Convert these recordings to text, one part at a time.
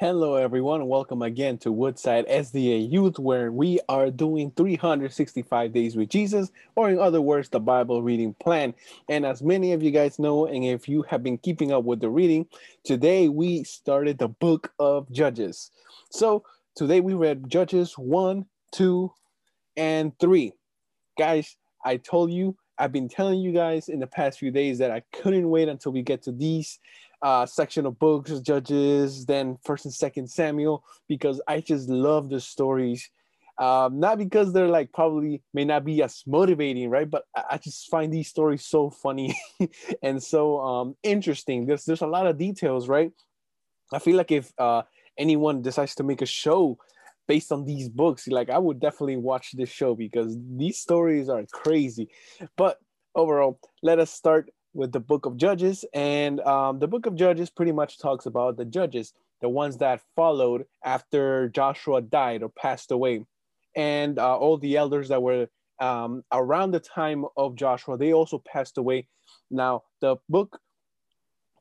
Hello, everyone. Welcome again to Woodside SDA Youth, where we are doing 365 Days with Jesus, or in other words, the Bible reading plan. And as many of you guys know, and if you have been keeping up with the reading, today we started the book of Judges. So today we read Judges 1, 2, and 3. Guys, I told you, I've been telling you guys in the past few days that I couldn't wait until we get to these uh, section of books, Judges, then First and Second Samuel, because I just love the stories. Um, not because they're like probably may not be as motivating, right? But I, I just find these stories so funny and so um, interesting. There's there's a lot of details, right? I feel like if uh, anyone decides to make a show based on these books, like I would definitely watch this show because these stories are crazy. But overall, let us start with the book of Judges. And um, the book of Judges pretty much talks about the judges, the ones that followed after Joshua died or passed away. And uh, all the elders that were um, around the time of Joshua, they also passed away. Now, the book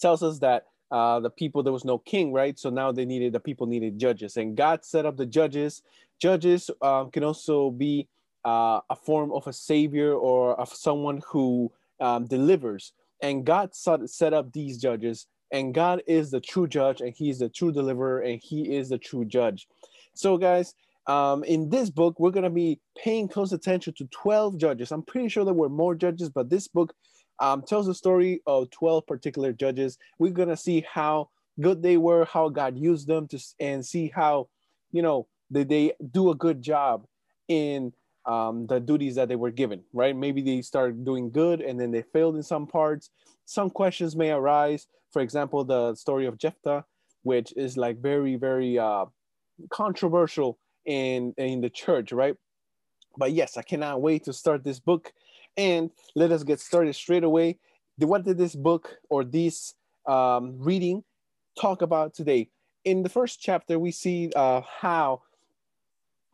tells us that uh, the people, there was no king, right? So now they needed, the people needed judges. And God set up the judges. Judges um, can also be uh, a form of a savior or of someone who um, delivers. And God set up these judges, and God is the true judge, and He's the true deliverer, and He is the true judge. So, guys, um, in this book, we're going to be paying close attention to 12 judges. I'm pretty sure there were more judges, but this book um, tells the story of 12 particular judges. We're going to see how good they were, how God used them to, and see how, you know, they, they do a good job in um, the duties that they were given, right? Maybe they started doing good and then they failed in some parts. Some questions may arise. For example, the story of Jephthah, which is like very, very uh, controversial in, in the church, right? But yes, I cannot wait to start this book. And let us get started straight away. What did this book or this um, reading talk about today? In the first chapter, we see uh, how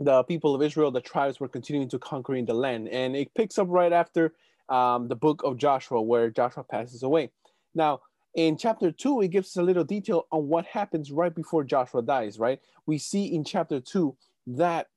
the people of Israel, the tribes were continuing to conquering the land. And it picks up right after um, the book of Joshua, where Joshua passes away. Now, in chapter two, it gives us a little detail on what happens right before Joshua dies, right? We see in chapter two that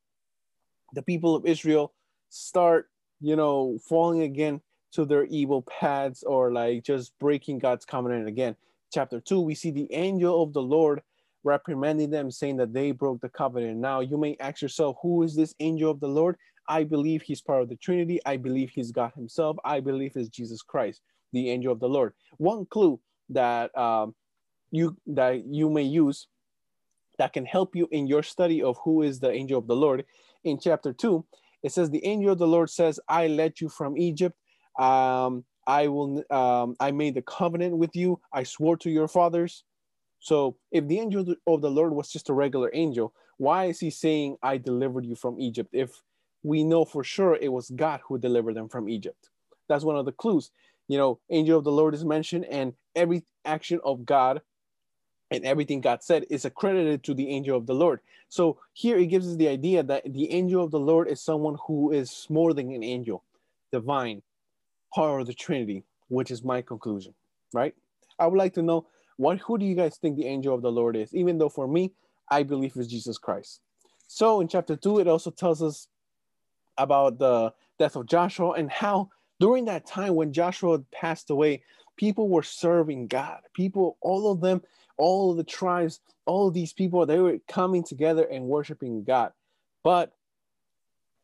the people of Israel start, you know, falling again to their evil paths or like just breaking God's covenant again. Chapter two, we see the angel of the Lord reprimanding them, saying that they broke the covenant. Now you may ask yourself, who is this angel of the Lord? I believe he's part of the Trinity. I believe he's God himself. I believe it's Jesus Christ, the angel of the Lord. One clue that um, you that you may use that can help you in your study of who is the angel of the Lord. In chapter two, it says, "The angel of the Lord says, I led you from Egypt. Um, I will. Um, I made the covenant with you. I swore to your fathers." So if the angel of the Lord was just a regular angel, why is he saying, I delivered you from Egypt? If we know for sure it was God who delivered them from Egypt. That's one of the clues. You know, angel of the Lord is mentioned, and every action of God and everything God said is accredited to the angel of the Lord. So here it gives us the idea that the angel of the Lord is someone who is more than an angel, divine, part of the Trinity, which is my conclusion, right? I would like to know what who do you guys think the angel of the Lord is? Even though for me, I believe it's Jesus Christ. So in chapter two, it also tells us about the death of Joshua and how during that time when Joshua passed away, people were serving God. People, all of them, all of the tribes, all of these people, they were coming together and worshiping God. But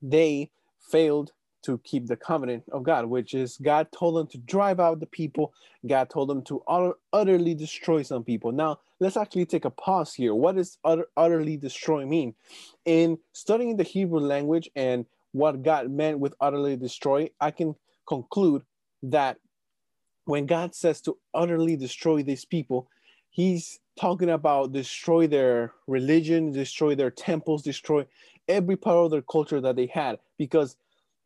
they failed to keep the covenant of God, which is God told them to drive out the people. God told them to utter, utterly destroy some people. Now, let's actually take a pause here. What does utter, utterly destroy mean? In studying the Hebrew language and what God meant with utterly destroy, I can conclude that when God says to utterly destroy these people, he's talking about destroy their religion, destroy their temples, destroy every part of their culture that they had because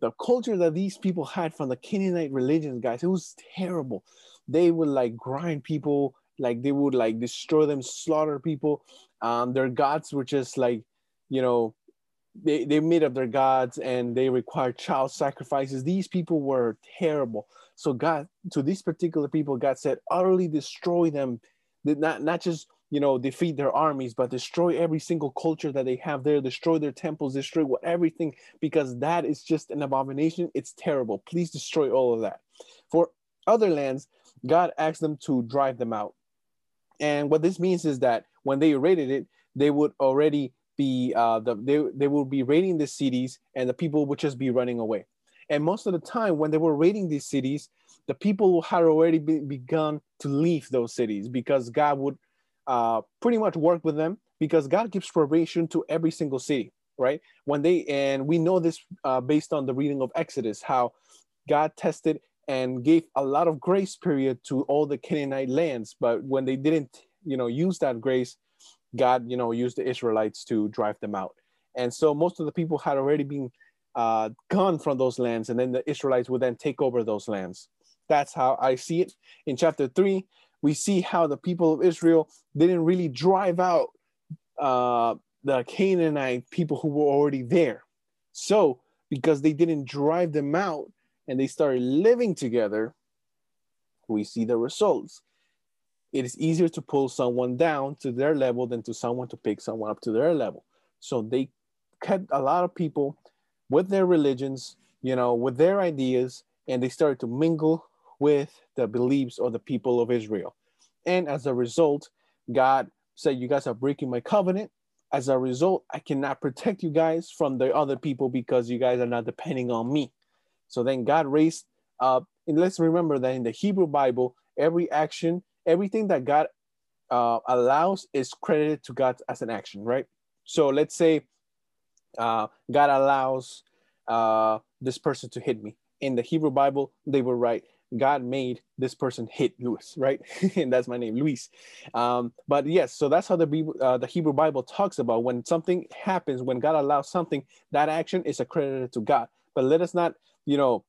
the culture that these people had from the Canaanite religions, guys, it was terrible. They would like grind people, like they would like destroy them, slaughter people. Um, their gods were just like, you know, they, they made up their gods and they required child sacrifices. These people were terrible. So God, to these particular people, God said, utterly destroy them. Not, not just, you know, defeat their armies, but destroy every single culture that they have there, destroy their temples, destroy what everything, because that is just an abomination. It's terrible. Please destroy all of that. For other lands, God asked them to drive them out. And what this means is that when they raided it, they would already be uh, the they, they will be raiding the cities and the people would just be running away. And most of the time when they were raiding these cities, the people had already be, begun to leave those cities because God would uh, pretty much work with them because God gives probation to every single city, right? When they, and we know this uh, based on the reading of Exodus, how God tested and gave a lot of grace period to all the Canaanite lands. But when they didn't, you know, use that grace, God, you know, used the Israelites to drive them out. And so most of the people had already been uh, gone from those lands, and then the Israelites would then take over those lands. That's how I see it. In chapter three, we see how the people of Israel didn't really drive out uh, the Canaanite people who were already there. So, because they didn't drive them out and they started living together, we see the results. It is easier to pull someone down to their level than to someone to pick someone up to their level. So they kept a lot of people with their religions, you know, with their ideas, and they started to mingle with the beliefs of the people of Israel. And as a result, God said, You guys are breaking my covenant. As a result, I cannot protect you guys from the other people because you guys are not depending on me. So then God raised up, and let's remember that in the Hebrew Bible, every action, everything that God uh, allows is credited to God as an action, right? So let's say uh, God allows uh, this person to hit me. In the Hebrew Bible, they were right. God made this person hit Luis, right? and that's my name, Luis. Um, but yes, so that's how the, uh, the Hebrew Bible talks about when something happens, when God allows something, that action is accredited to God. But let us not, you know,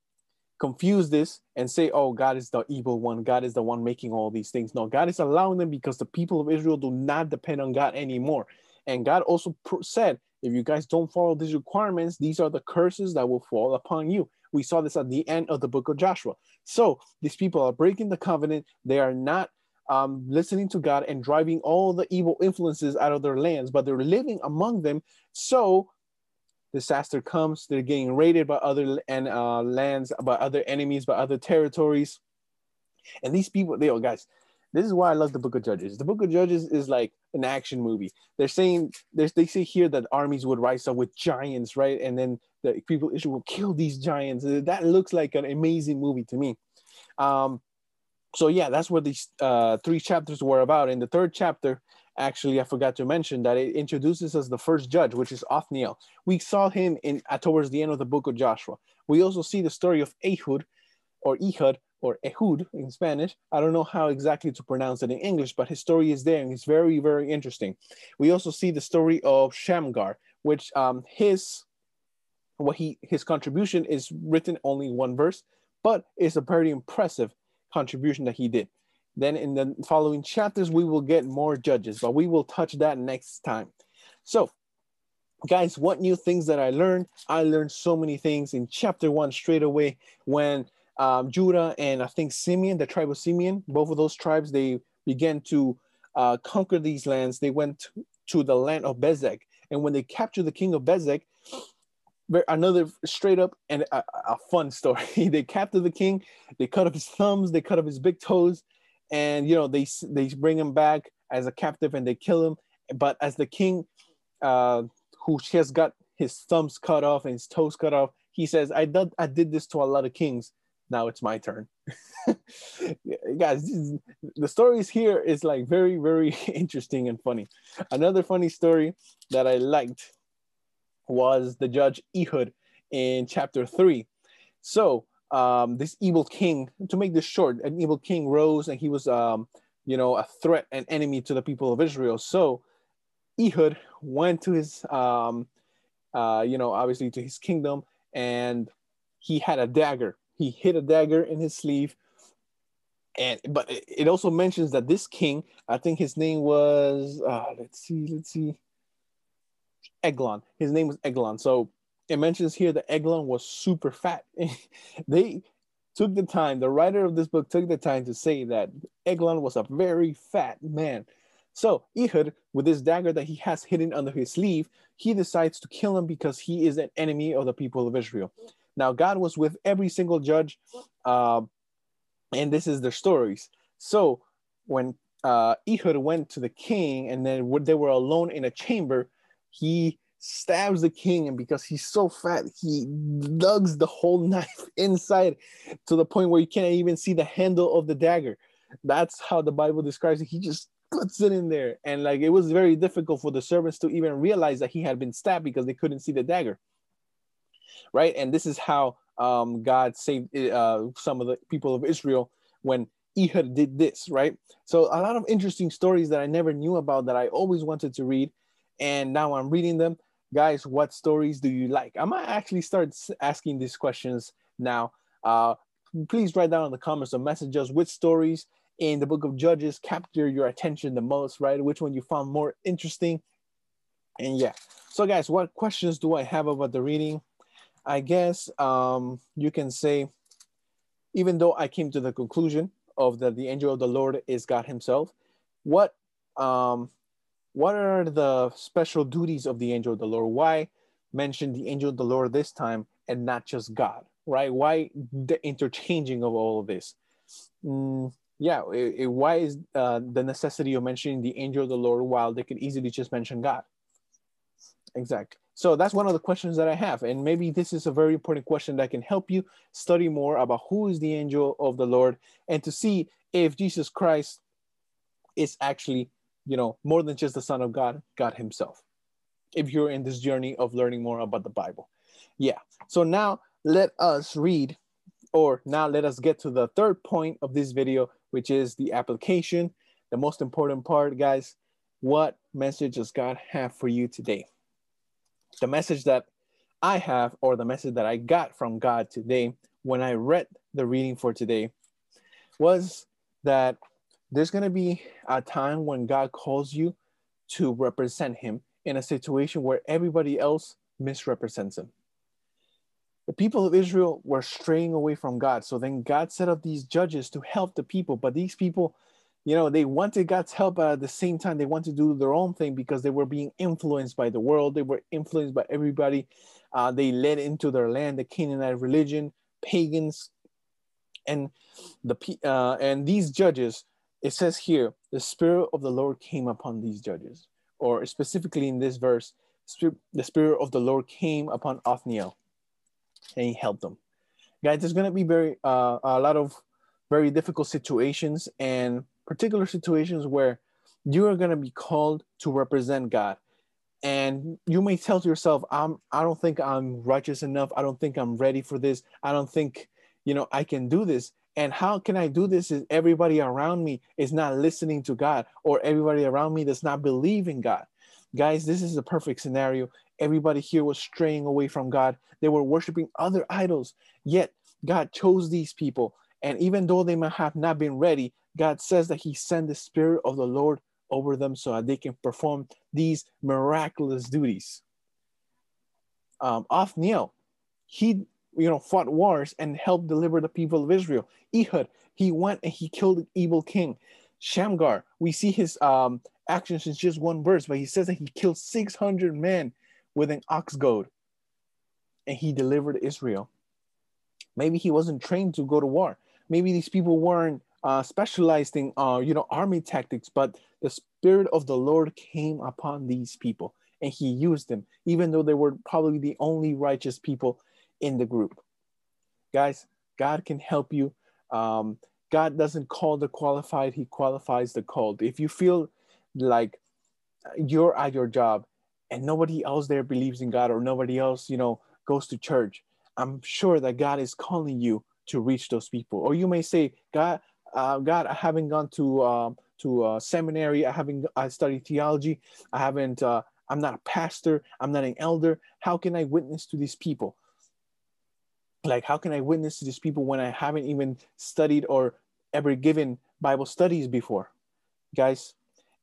confuse this and say, oh, God is the evil one. God is the one making all these things. No, God is allowing them because the people of Israel do not depend on God anymore. And God also said, if you guys don't follow these requirements, these are the curses that will fall upon you. We saw this at the end of the book of Joshua. So these people are breaking the covenant. They are not um, listening to God and driving all the evil influences out of their lands, but they're living among them. So disaster comes. They're getting raided by other and uh, lands, by other enemies, by other territories. And these people, they, oh guys, this is why I love the Book of Judges. The Book of Judges is like an action movie. They're saying they say here that armies would rise up with giants, right? And then the people Israel will kill these giants. That looks like an amazing movie to me. Um, so yeah, that's what these uh, three chapters were about. In the third chapter, actually, I forgot to mention that it introduces us the first judge, which is Othniel. We saw him in uh, towards the end of the book of Joshua. We also see the story of Ehud, or Ehud, or Ehud in Spanish. I don't know how exactly to pronounce it in English, but his story is there and it's very, very interesting. We also see the story of Shamgar, which um, his what he his contribution is written only one verse, but it's a very impressive contribution that he did. Then in the following chapters, we will get more judges, but we will touch that next time. So, guys, what new things that I learned? I learned so many things in chapter one straight away when um, Judah and I think Simeon, the tribe of Simeon, both of those tribes, they began to uh, conquer these lands. They went to the land of Bezek. And when they captured the king of Bezek, another straight up and a, a fun story. they captured the king, they cut off his thumbs, they cut off his big toes, and you know they they bring him back as a captive and they kill him. But as the king, uh, who has got his thumbs cut off and his toes cut off, he says, "I did I did this to a lot of kings, now it's my turn. Guys, the stories here is like very, very interesting and funny. Another funny story that I liked was the judge Ehud in chapter three. So um, this evil king, to make this short, an evil king rose and he was, um, you know, a threat and enemy to the people of Israel. So Ehud went to his, um, uh, you know, obviously to his kingdom and he had a dagger he hid a dagger in his sleeve. And but it also mentions that this king, I think his name was uh, let's see, let's see, Eglon. His name was Eglon. So it mentions here that Eglon was super fat. they took the time, the writer of this book took the time to say that Eglon was a very fat man. So Ehud, with this dagger that he has hidden under his sleeve, he decides to kill him because he is an enemy of the people of Israel. Now, God was with every single judge, uh, and this is their stories. So when uh, Ehud went to the king, and then they were alone in a chamber, he stabs the king, and because he's so fat, he lugs the whole knife inside to the point where you can't even see the handle of the dagger. That's how the Bible describes it. He just puts it in there, and like it was very difficult for the servants to even realize that he had been stabbed because they couldn't see the dagger. Right, and this is how um, God saved uh, some of the people of Israel when Ehud did this, right? So a lot of interesting stories that I never knew about that I always wanted to read, and now I'm reading them. Guys, what stories do you like? I might actually start asking these questions now. Uh, please write down in the comments or message us which stories in the book of Judges capture your attention the most, right? Which one you found more interesting. And yeah. So guys, what questions do I have about the reading? I guess um, you can say, even though I came to the conclusion of that the angel of the Lord is God Himself. What um, what are the special duties of the angel of the Lord? Why mention the angel of the Lord this time and not just God? Right? Why the interchanging of all of this? Mm, yeah, it, it, why is uh, the necessity of mentioning the angel of the Lord while they could easily just mention God? Exactly. So that's one of the questions that I have. And maybe this is a very important question that can help you study more about who is the angel of the Lord and to see if Jesus Christ is actually, you know, more than just the Son of God, God Himself. If you're in this journey of learning more about the Bible. Yeah. So now let us read, or now let us get to the third point of this video, which is the application. The most important part, guys. What message does God have for you today? The message that I have, or the message that I got from God today when I read the reading for today, was that there's going to be a time when God calls you to represent Him in a situation where everybody else misrepresents Him. The people of Israel were straying away from God. So then God set up these judges to help the people, but these people you know, they wanted God's help, but at the same time, they wanted to do their own thing because they were being influenced by the world. They were influenced by everybody. Uh, they led into their land the Canaanite religion, pagans, and the uh, and these judges. It says here, the spirit of the Lord came upon these judges, or specifically in this verse, the spirit of the Lord came upon Othniel, and he helped them. Guys, there's gonna be very uh, a lot of very difficult situations and particular situations where you are going to be called to represent God. And you may tell to yourself, I'm, I don't think I'm righteous enough. I don't think I'm ready for this. I don't think, you know, I can do this. And how can I do this if everybody around me is not listening to God or everybody around me does not believe in God? Guys, this is a perfect scenario. Everybody here was straying away from God. They were worshiping other idols. Yet God chose these people. And even though they might have not been ready, God says that He sent the Spirit of the Lord over them so that they can perform these miraculous duties. Um, Othniel, he you know fought wars and helped deliver the people of Israel. Ehud, he went and he killed the evil king. Shamgar, we see his um, actions in just one verse, but he says that he killed 600 men with an ox goad and he delivered Israel. Maybe he wasn't trained to go to war. Maybe these people weren't uh, specialized in uh, you know army tactics, but the spirit of the Lord came upon these people and he used them, even though they were probably the only righteous people in the group. Guys, God can help you. Um, God doesn't call the qualified, he qualifies the called. If you feel like you're at your job and nobody else there believes in God or nobody else, you know, goes to church, I'm sure that God is calling you to reach those people. Or you may say, God, uh, God, I haven't gone to um, to a seminary. I haven't. I studied theology. I haven't. Uh, I'm not a pastor. I'm not an elder. How can I witness to these people? Like, how can I witness to these people when I haven't even studied or ever given Bible studies before? Guys,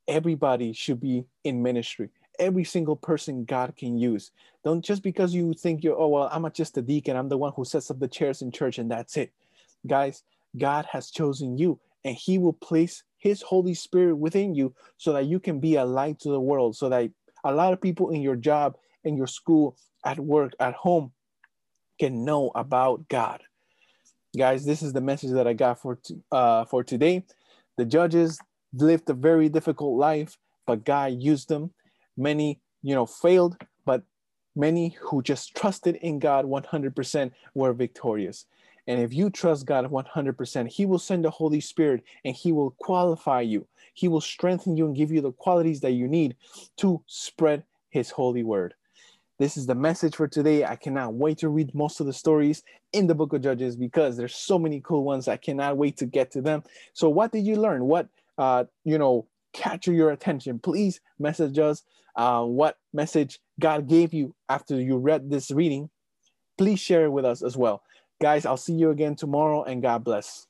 everybody should be in ministry. Every single person God can use. Don't just because you think you're, oh, well, I'm not just a deacon. I'm the one who sets up the chairs in church and that's it. Guys, God has chosen you and he will place his Holy Spirit within you so that you can be a light to the world, so that a lot of people in your job, in your school, at work, at home can know about God. Guys, this is the message that I got for, uh, for today. The judges lived a very difficult life, but God used them. Many, you know, failed, but many who just trusted in God 100% were victorious. And if you trust God 100%, He will send the Holy Spirit and He will qualify you. He will strengthen you and give you the qualities that you need to spread His holy word. This is the message for today. I cannot wait to read most of the stories in the book of Judges because there's so many cool ones. I cannot wait to get to them. So, what did you learn? What, uh, you know, capture your attention? Please message us uh, what message God gave you after you read this reading. Please share it with us as well. Guys, I'll see you again tomorrow and God bless.